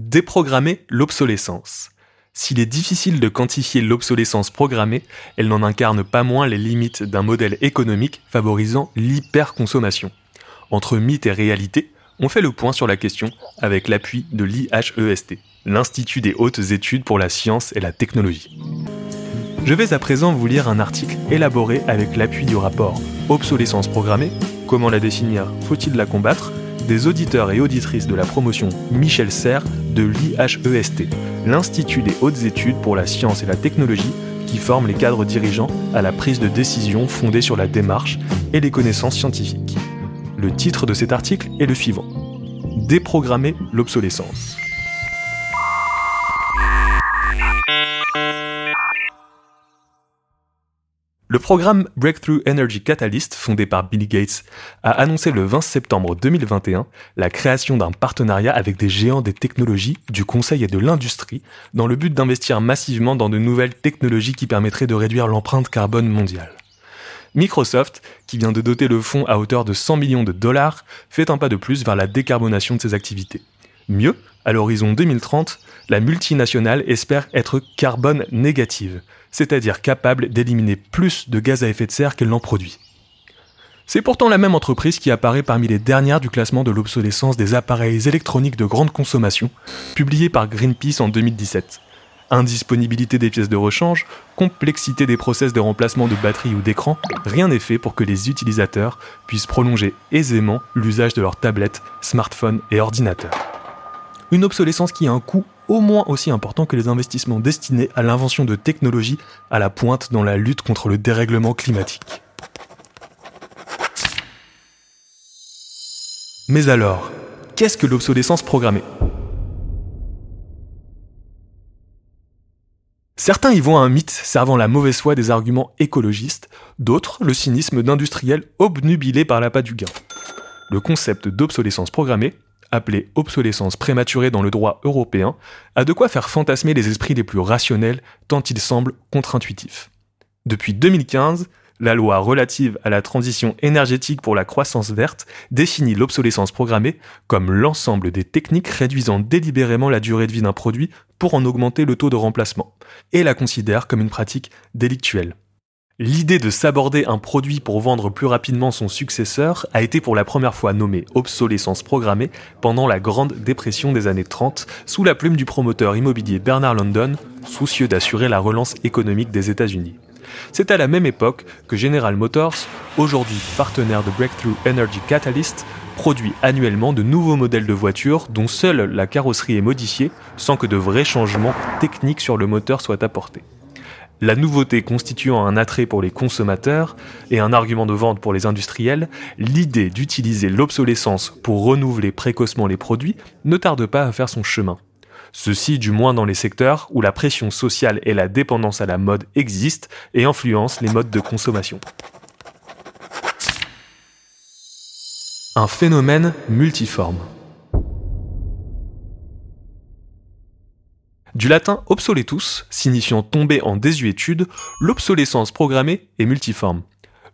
Déprogrammer l'obsolescence. S'il est difficile de quantifier l'obsolescence programmée, elle n'en incarne pas moins les limites d'un modèle économique favorisant l'hyperconsommation. Entre mythe et réalité, on fait le point sur la question avec l'appui de l'IHEST, l'Institut des hautes études pour la science et la technologie. Je vais à présent vous lire un article élaboré avec l'appui du rapport Obsolescence programmée, comment la définir, faut-il la combattre? Des auditeurs et auditrices de la promotion Michel Serre de l'IHEST, l'Institut des hautes études pour la science et la technologie qui forme les cadres dirigeants à la prise de décision fondée sur la démarche et les connaissances scientifiques. Le titre de cet article est le suivant. Déprogrammer l'obsolescence. Le programme Breakthrough Energy Catalyst, fondé par Bill Gates, a annoncé le 20 septembre 2021 la création d'un partenariat avec des géants des technologies, du conseil et de l'industrie, dans le but d'investir massivement dans de nouvelles technologies qui permettraient de réduire l'empreinte carbone mondiale. Microsoft, qui vient de doter le fonds à hauteur de 100 millions de dollars, fait un pas de plus vers la décarbonation de ses activités. Mieux, à l'horizon 2030, la multinationale espère être carbone négative, c'est-à-dire capable d'éliminer plus de gaz à effet de serre qu'elle n'en produit. C'est pourtant la même entreprise qui apparaît parmi les dernières du classement de l'obsolescence des appareils électroniques de grande consommation, publié par Greenpeace en 2017. Indisponibilité des pièces de rechange, complexité des process de remplacement de batteries ou d'écran, rien n'est fait pour que les utilisateurs puissent prolonger aisément l'usage de leurs tablettes, smartphones et ordinateurs. Une obsolescence qui a un coût au moins aussi important que les investissements destinés à l'invention de technologies à la pointe dans la lutte contre le dérèglement climatique. Mais alors, qu'est-ce que l'obsolescence programmée? Certains y voient un mythe servant la mauvaise foi des arguments écologistes, d'autres le cynisme d'industriels obnubilés par l'appât du gain. Le concept d'obsolescence programmée appelée obsolescence prématurée dans le droit européen, a de quoi faire fantasmer les esprits les plus rationnels tant il semble contre-intuitif. Depuis 2015, la loi relative à la transition énergétique pour la croissance verte définit l'obsolescence programmée comme l'ensemble des techniques réduisant délibérément la durée de vie d'un produit pour en augmenter le taux de remplacement, et la considère comme une pratique délictuelle. L'idée de s'aborder un produit pour vendre plus rapidement son successeur a été pour la première fois nommée obsolescence programmée pendant la Grande Dépression des années 30 sous la plume du promoteur immobilier Bernard London, soucieux d'assurer la relance économique des États-Unis. C'est à la même époque que General Motors, aujourd'hui partenaire de Breakthrough Energy Catalyst, produit annuellement de nouveaux modèles de voitures dont seule la carrosserie est modifiée sans que de vrais changements techniques sur le moteur soient apportés. La nouveauté constituant un attrait pour les consommateurs et un argument de vente pour les industriels, l'idée d'utiliser l'obsolescence pour renouveler précocement les produits ne tarde pas à faire son chemin. Ceci du moins dans les secteurs où la pression sociale et la dépendance à la mode existent et influencent les modes de consommation. Un phénomène multiforme. Du latin obsoletus, signifiant tomber en désuétude, l'obsolescence programmée est multiforme.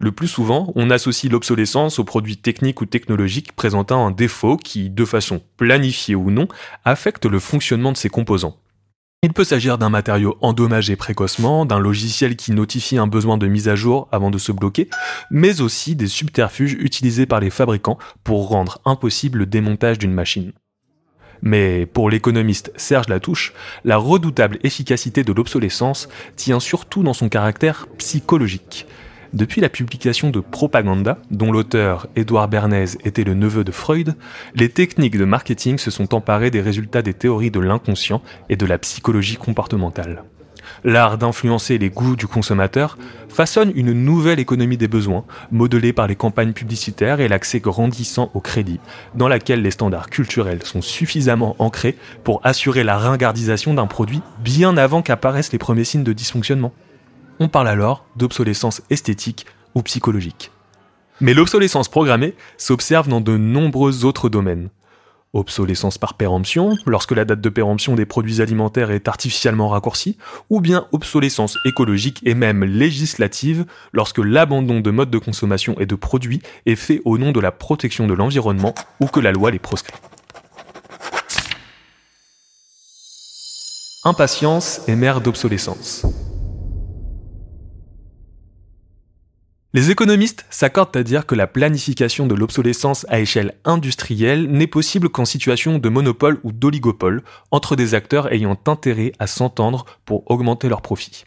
Le plus souvent, on associe l'obsolescence aux produits techniques ou technologiques présentant un défaut qui, de façon planifiée ou non, affecte le fonctionnement de ses composants. Il peut s'agir d'un matériau endommagé précocement, d'un logiciel qui notifie un besoin de mise à jour avant de se bloquer, mais aussi des subterfuges utilisés par les fabricants pour rendre impossible le démontage d'une machine. Mais pour l'économiste Serge Latouche, la redoutable efficacité de l'obsolescence tient surtout dans son caractère psychologique. Depuis la publication de Propaganda, dont l'auteur Édouard Bernays était le neveu de Freud, les techniques de marketing se sont emparées des résultats des théories de l'inconscient et de la psychologie comportementale l'art d'influencer les goûts du consommateur, façonne une nouvelle économie des besoins, modelée par les campagnes publicitaires et l'accès grandissant au crédit, dans laquelle les standards culturels sont suffisamment ancrés pour assurer la ringardisation d'un produit bien avant qu'apparaissent les premiers signes de dysfonctionnement. On parle alors d'obsolescence esthétique ou psychologique. Mais l'obsolescence programmée s'observe dans de nombreux autres domaines. Obsolescence par péremption, lorsque la date de péremption des produits alimentaires est artificiellement raccourcie, ou bien obsolescence écologique et même législative, lorsque l'abandon de modes de consommation et de produits est fait au nom de la protection de l'environnement ou que la loi les proscrit. Impatience est mère d'obsolescence. Les économistes s'accordent à dire que la planification de l'obsolescence à échelle industrielle n'est possible qu'en situation de monopole ou d'oligopole entre des acteurs ayant intérêt à s'entendre pour augmenter leurs profits.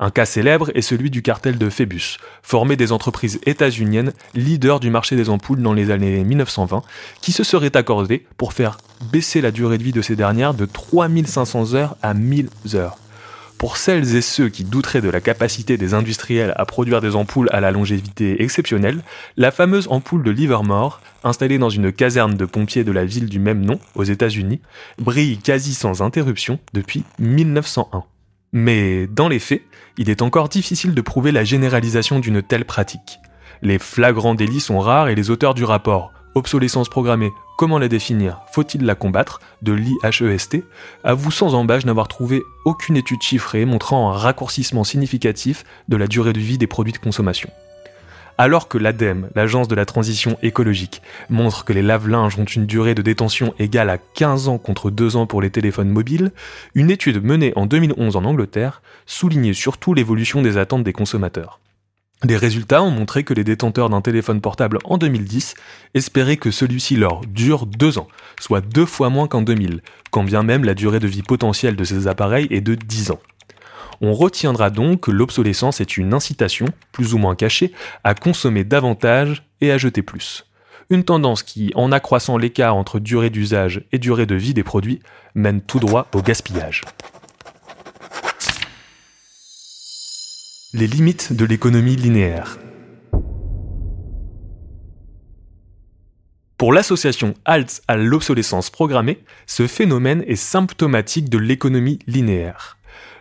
Un cas célèbre est celui du cartel de Phoebus, formé des entreprises états-uniennes leaders du marché des ampoules dans les années 1920, qui se seraient accordées pour faire baisser la durée de vie de ces dernières de 3500 heures à 1000 heures. Pour celles et ceux qui douteraient de la capacité des industriels à produire des ampoules à la longévité exceptionnelle, la fameuse ampoule de Livermore, installée dans une caserne de pompiers de la ville du même nom, aux États-Unis, brille quasi sans interruption depuis 1901. Mais dans les faits, il est encore difficile de prouver la généralisation d'une telle pratique. Les flagrants délits sont rares et les auteurs du rapport Obsolescence programmée, comment la définir, faut-il la combattre? De l'IHEST avouent sans embâche n'avoir trouvé aucune étude chiffrée montrant un raccourcissement significatif de la durée de vie des produits de consommation. Alors que l'ADEME, l'Agence de la transition écologique, montre que les lave-linges ont une durée de détention égale à 15 ans contre 2 ans pour les téléphones mobiles, une étude menée en 2011 en Angleterre soulignait surtout l'évolution des attentes des consommateurs. Les résultats ont montré que les détenteurs d'un téléphone portable en 2010 espéraient que celui-ci leur dure 2 ans, soit deux fois moins qu'en 2000, quand bien même la durée de vie potentielle de ces appareils est de 10 ans. On retiendra donc que l'obsolescence est une incitation, plus ou moins cachée, à consommer davantage et à jeter plus. Une tendance qui, en accroissant l'écart entre durée d'usage et durée de vie des produits, mène tout droit au gaspillage. Les limites de l'économie linéaire. Pour l'association ALTS à l'obsolescence programmée, ce phénomène est symptomatique de l'économie linéaire.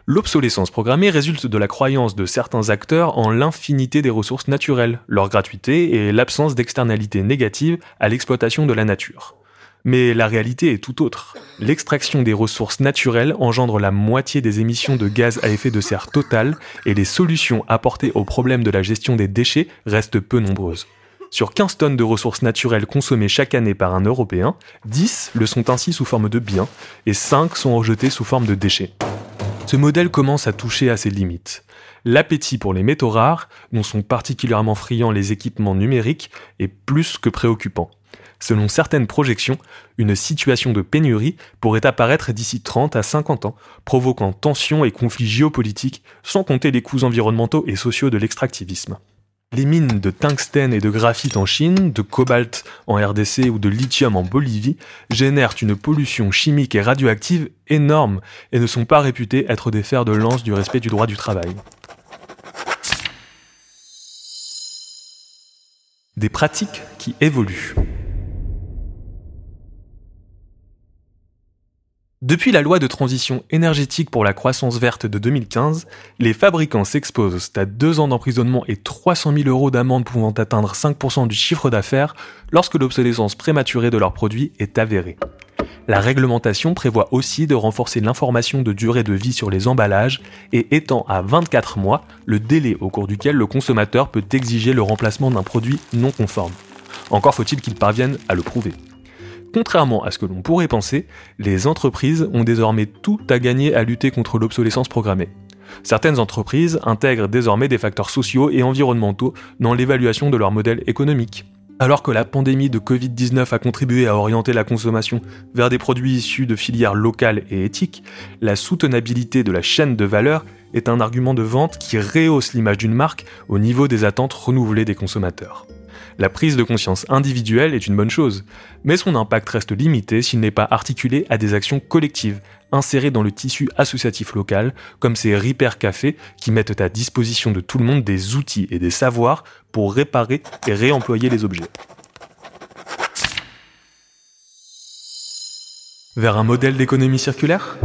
L'obsolescence programmée résulte de la croyance de certains acteurs en l'infinité des ressources naturelles, leur gratuité et l'absence d'externalités négatives à l'exploitation de la nature. Mais la réalité est tout autre. L'extraction des ressources naturelles engendre la moitié des émissions de gaz à effet de serre total et les solutions apportées au problème de la gestion des déchets restent peu nombreuses. Sur 15 tonnes de ressources naturelles consommées chaque année par un Européen, 10 le sont ainsi sous forme de biens et 5 sont rejetés sous forme de déchets. Ce modèle commence à toucher à ses limites. L'appétit pour les métaux rares, dont sont particulièrement friands les équipements numériques, est plus que préoccupant. Selon certaines projections, une situation de pénurie pourrait apparaître d'ici 30 à 50 ans, provoquant tensions et conflits géopolitiques, sans compter les coûts environnementaux et sociaux de l'extractivisme. Les mines de tungstène et de graphite en Chine, de cobalt en RDC ou de lithium en Bolivie génèrent une pollution chimique et radioactive énorme et ne sont pas réputés être des fers de lance du respect du droit du travail. Des pratiques qui évoluent. Depuis la loi de transition énergétique pour la croissance verte de 2015, les fabricants s'exposent à deux ans d'emprisonnement et 300 000 euros d'amende pouvant atteindre 5% du chiffre d'affaires lorsque l'obsolescence prématurée de leurs produits est avérée. La réglementation prévoit aussi de renforcer l'information de durée de vie sur les emballages et étend à 24 mois le délai au cours duquel le consommateur peut exiger le remplacement d'un produit non conforme. Encore faut-il qu'il parvienne à le prouver. Contrairement à ce que l'on pourrait penser, les entreprises ont désormais tout à gagner à lutter contre l'obsolescence programmée. Certaines entreprises intègrent désormais des facteurs sociaux et environnementaux dans l'évaluation de leur modèle économique. Alors que la pandémie de Covid-19 a contribué à orienter la consommation vers des produits issus de filières locales et éthiques, la soutenabilité de la chaîne de valeur est un argument de vente qui rehausse l'image d'une marque au niveau des attentes renouvelées des consommateurs. La prise de conscience individuelle est une bonne chose, mais son impact reste limité s'il n'est pas articulé à des actions collectives, insérées dans le tissu associatif local, comme ces Repair Cafés qui mettent à disposition de tout le monde des outils et des savoirs pour réparer et réemployer les objets. Vers un modèle d'économie circulaire?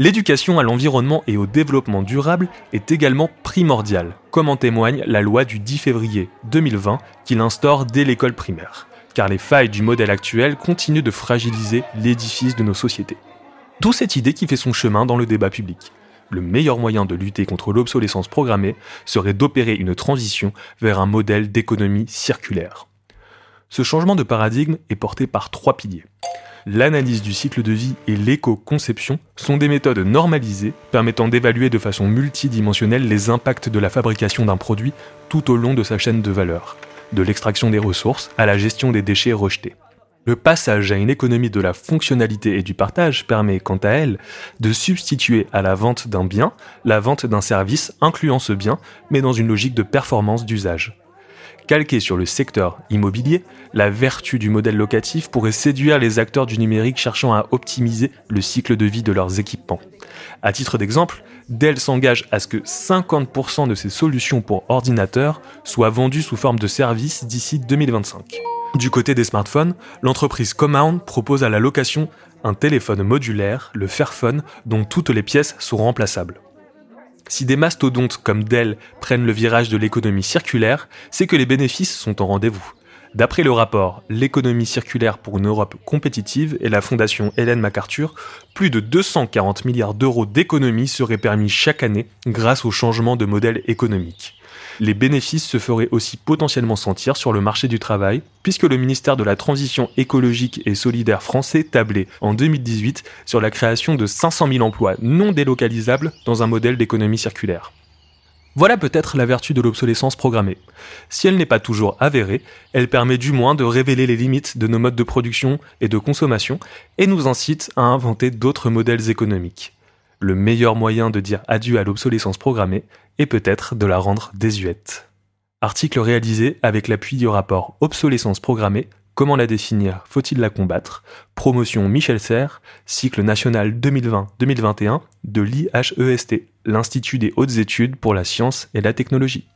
L'éducation à l'environnement et au développement durable est également primordiale, comme en témoigne la loi du 10 février 2020 qui l'instaure dès l'école primaire, car les failles du modèle actuel continuent de fragiliser l'édifice de nos sociétés. D'où cette idée qui fait son chemin dans le débat public. Le meilleur moyen de lutter contre l'obsolescence programmée serait d'opérer une transition vers un modèle d'économie circulaire. Ce changement de paradigme est porté par trois piliers. L'analyse du cycle de vie et l'éco-conception sont des méthodes normalisées permettant d'évaluer de façon multidimensionnelle les impacts de la fabrication d'un produit tout au long de sa chaîne de valeur, de l'extraction des ressources à la gestion des déchets rejetés. Le passage à une économie de la fonctionnalité et du partage permet, quant à elle, de substituer à la vente d'un bien la vente d'un service incluant ce bien, mais dans une logique de performance d'usage. Calqué sur le secteur immobilier, la vertu du modèle locatif pourrait séduire les acteurs du numérique cherchant à optimiser le cycle de vie de leurs équipements. À titre d'exemple, Dell s'engage à ce que 50% de ses solutions pour ordinateurs soient vendues sous forme de services d'ici 2025. Du côté des smartphones, l'entreprise Compound propose à la location un téléphone modulaire, le Fairphone, dont toutes les pièces sont remplaçables. Si des mastodontes comme Dell prennent le virage de l'économie circulaire, c'est que les bénéfices sont en rendez-vous. D'après le rapport L'économie circulaire pour une Europe compétitive et la fondation Hélène MacArthur, plus de 240 milliards d'euros d'économies seraient permis chaque année grâce au changement de modèle économique les bénéfices se feraient aussi potentiellement sentir sur le marché du travail, puisque le ministère de la Transition écologique et solidaire français tablait en 2018 sur la création de 500 000 emplois non délocalisables dans un modèle d'économie circulaire. Voilà peut-être la vertu de l'obsolescence programmée. Si elle n'est pas toujours avérée, elle permet du moins de révéler les limites de nos modes de production et de consommation et nous incite à inventer d'autres modèles économiques. Le meilleur moyen de dire adieu à l'obsolescence programmée et peut-être de la rendre désuète. Article réalisé avec l'appui du rapport Obsolescence programmée, comment la définir, faut-il la combattre? Promotion Michel Serres, cycle national 2020-2021 de l'IHEST, l'Institut des hautes études pour la science et la technologie.